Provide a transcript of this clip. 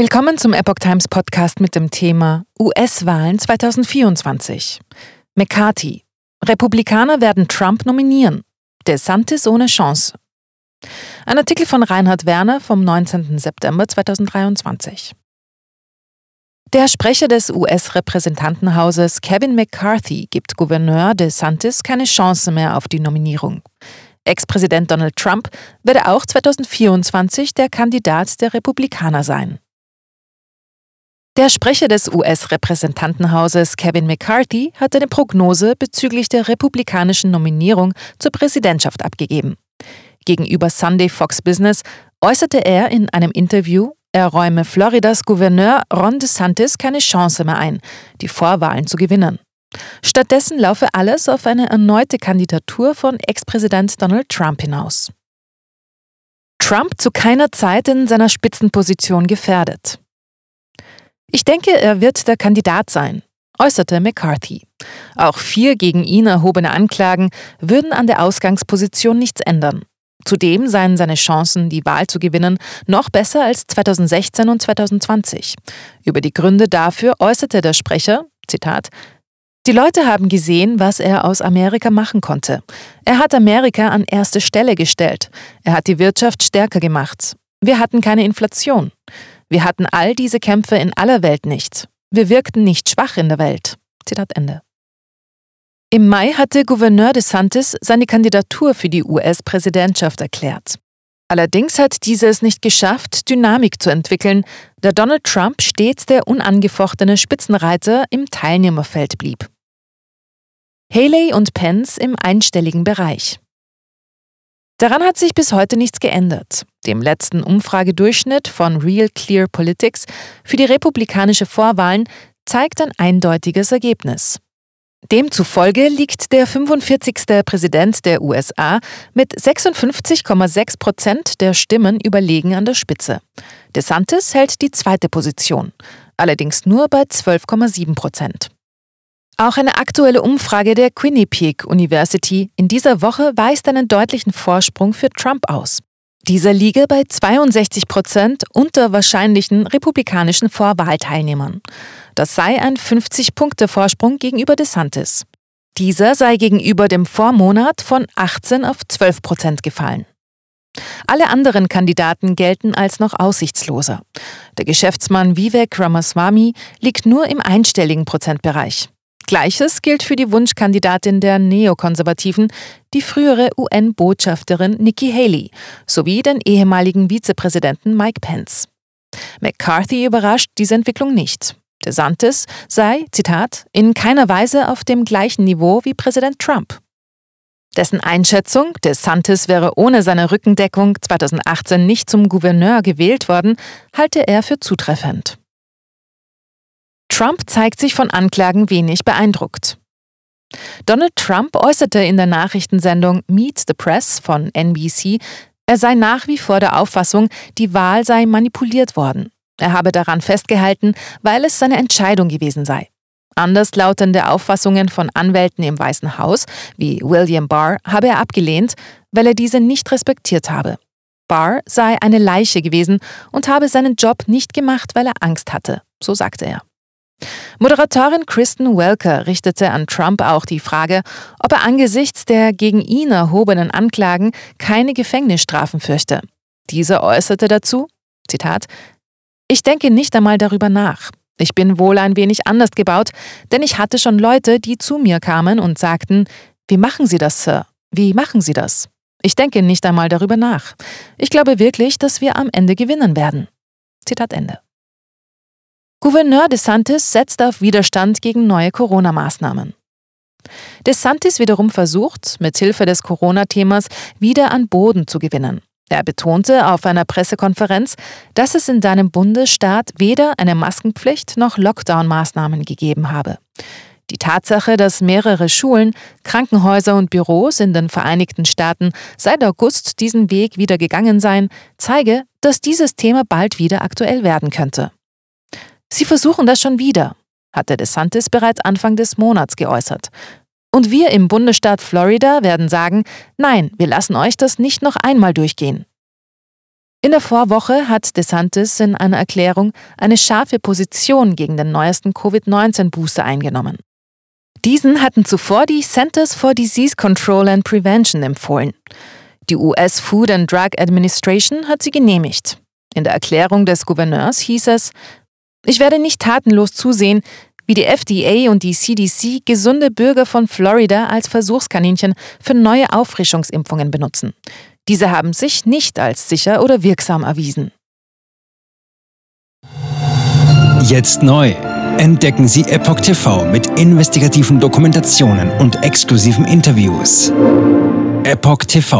Willkommen zum Epoch Times Podcast mit dem Thema US-Wahlen 2024. McCarthy. Republikaner werden Trump nominieren. DeSantis ohne Chance. Ein Artikel von Reinhard Werner vom 19. September 2023. Der Sprecher des US-Repräsentantenhauses Kevin McCarthy gibt Gouverneur DeSantis keine Chance mehr auf die Nominierung. Ex-Präsident Donald Trump werde auch 2024 der Kandidat der Republikaner sein. Der Sprecher des US-Repräsentantenhauses Kevin McCarthy hat eine Prognose bezüglich der republikanischen Nominierung zur Präsidentschaft abgegeben. Gegenüber Sunday Fox Business äußerte er in einem Interview, er räume Floridas Gouverneur Ron DeSantis keine Chance mehr ein, die Vorwahlen zu gewinnen. Stattdessen laufe alles auf eine erneute Kandidatur von Ex-Präsident Donald Trump hinaus. Trump zu keiner Zeit in seiner Spitzenposition gefährdet. Ich denke, er wird der Kandidat sein, äußerte McCarthy. Auch vier gegen ihn erhobene Anklagen würden an der Ausgangsposition nichts ändern. Zudem seien seine Chancen, die Wahl zu gewinnen, noch besser als 2016 und 2020. Über die Gründe dafür äußerte der Sprecher, Zitat, die Leute haben gesehen, was er aus Amerika machen konnte. Er hat Amerika an erste Stelle gestellt. Er hat die Wirtschaft stärker gemacht. Wir hatten keine Inflation. Wir hatten all diese Kämpfe in aller Welt nicht. Wir wirkten nicht schwach in der Welt. Zitat Ende. Im Mai hatte Gouverneur DeSantis seine Kandidatur für die US-Präsidentschaft erklärt. Allerdings hat diese es nicht geschafft, Dynamik zu entwickeln, da Donald Trump stets der unangefochtene Spitzenreiter im Teilnehmerfeld blieb. Haley und Pence im einstelligen Bereich. Daran hat sich bis heute nichts geändert. Dem letzten Umfragedurchschnitt von Real Clear Politics für die republikanische Vorwahlen zeigt ein eindeutiges Ergebnis. Demzufolge liegt der 45. Präsident der USA mit 56,6 Prozent der Stimmen überlegen an der Spitze. DeSantis hält die zweite Position, allerdings nur bei 12,7 Prozent. Auch eine aktuelle Umfrage der Quinnipiac University in dieser Woche weist einen deutlichen Vorsprung für Trump aus. Dieser liege bei 62 Prozent unter wahrscheinlichen republikanischen Vorwahlteilnehmern. Das sei ein 50-Punkte-Vorsprung gegenüber DeSantis. Dieser sei gegenüber dem Vormonat von 18 auf 12 Prozent gefallen. Alle anderen Kandidaten gelten als noch aussichtsloser. Der Geschäftsmann Vivek Ramaswamy liegt nur im einstelligen Prozentbereich. Gleiches gilt für die Wunschkandidatin der Neokonservativen, die frühere UN-Botschafterin Nikki Haley, sowie den ehemaligen Vizepräsidenten Mike Pence. McCarthy überrascht diese Entwicklung nicht. DeSantis sei, Zitat, in keiner Weise auf dem gleichen Niveau wie Präsident Trump. Dessen Einschätzung, DeSantis wäre ohne seine Rückendeckung 2018 nicht zum Gouverneur gewählt worden, halte er für zutreffend. Trump zeigt sich von Anklagen wenig beeindruckt. Donald Trump äußerte in der Nachrichtensendung Meet the Press von NBC, Er sei nach wie vor der Auffassung, die Wahl sei manipuliert worden. Er habe daran festgehalten, weil es seine Entscheidung gewesen sei. Anderslautende Auffassungen von Anwälten im Weißen Haus, wie William Barr, habe er abgelehnt, weil er diese nicht respektiert habe. Barr sei eine Leiche gewesen und habe seinen Job nicht gemacht, weil er Angst hatte, so sagte er. Moderatorin Kristen Welker richtete an Trump auch die Frage, ob er angesichts der gegen ihn erhobenen Anklagen keine Gefängnisstrafen fürchte. Dieser äußerte dazu, Zitat, Ich denke nicht einmal darüber nach. Ich bin wohl ein wenig anders gebaut, denn ich hatte schon Leute, die zu mir kamen und sagten, wie machen Sie das, Sir? Wie machen Sie das? Ich denke nicht einmal darüber nach. Ich glaube wirklich, dass wir am Ende gewinnen werden. Zitat Ende. Gouverneur DeSantis setzt auf Widerstand gegen neue Corona-Maßnahmen. DeSantis wiederum versucht, mit Hilfe des Corona-Themas wieder an Boden zu gewinnen. Er betonte auf einer Pressekonferenz, dass es in seinem Bundesstaat weder eine Maskenpflicht noch Lockdown-Maßnahmen gegeben habe. Die Tatsache, dass mehrere Schulen, Krankenhäuser und Büros in den Vereinigten Staaten seit August diesen Weg wieder gegangen seien, zeige, dass dieses Thema bald wieder aktuell werden könnte. Sie versuchen das schon wieder, hatte DeSantis bereits Anfang des Monats geäußert. Und wir im Bundesstaat Florida werden sagen, nein, wir lassen euch das nicht noch einmal durchgehen. In der Vorwoche hat DeSantis in einer Erklärung eine scharfe Position gegen den neuesten Covid-19-Booster eingenommen. Diesen hatten zuvor die Centers for Disease Control and Prevention empfohlen. Die US Food and Drug Administration hat sie genehmigt. In der Erklärung des Gouverneurs hieß es, ich werde nicht tatenlos zusehen, wie die FDA und die CDC gesunde Bürger von Florida als Versuchskaninchen für neue Auffrischungsimpfungen benutzen. Diese haben sich nicht als sicher oder wirksam erwiesen. Jetzt neu. Entdecken Sie Epoch TV mit investigativen Dokumentationen und exklusiven Interviews. EpochTV.de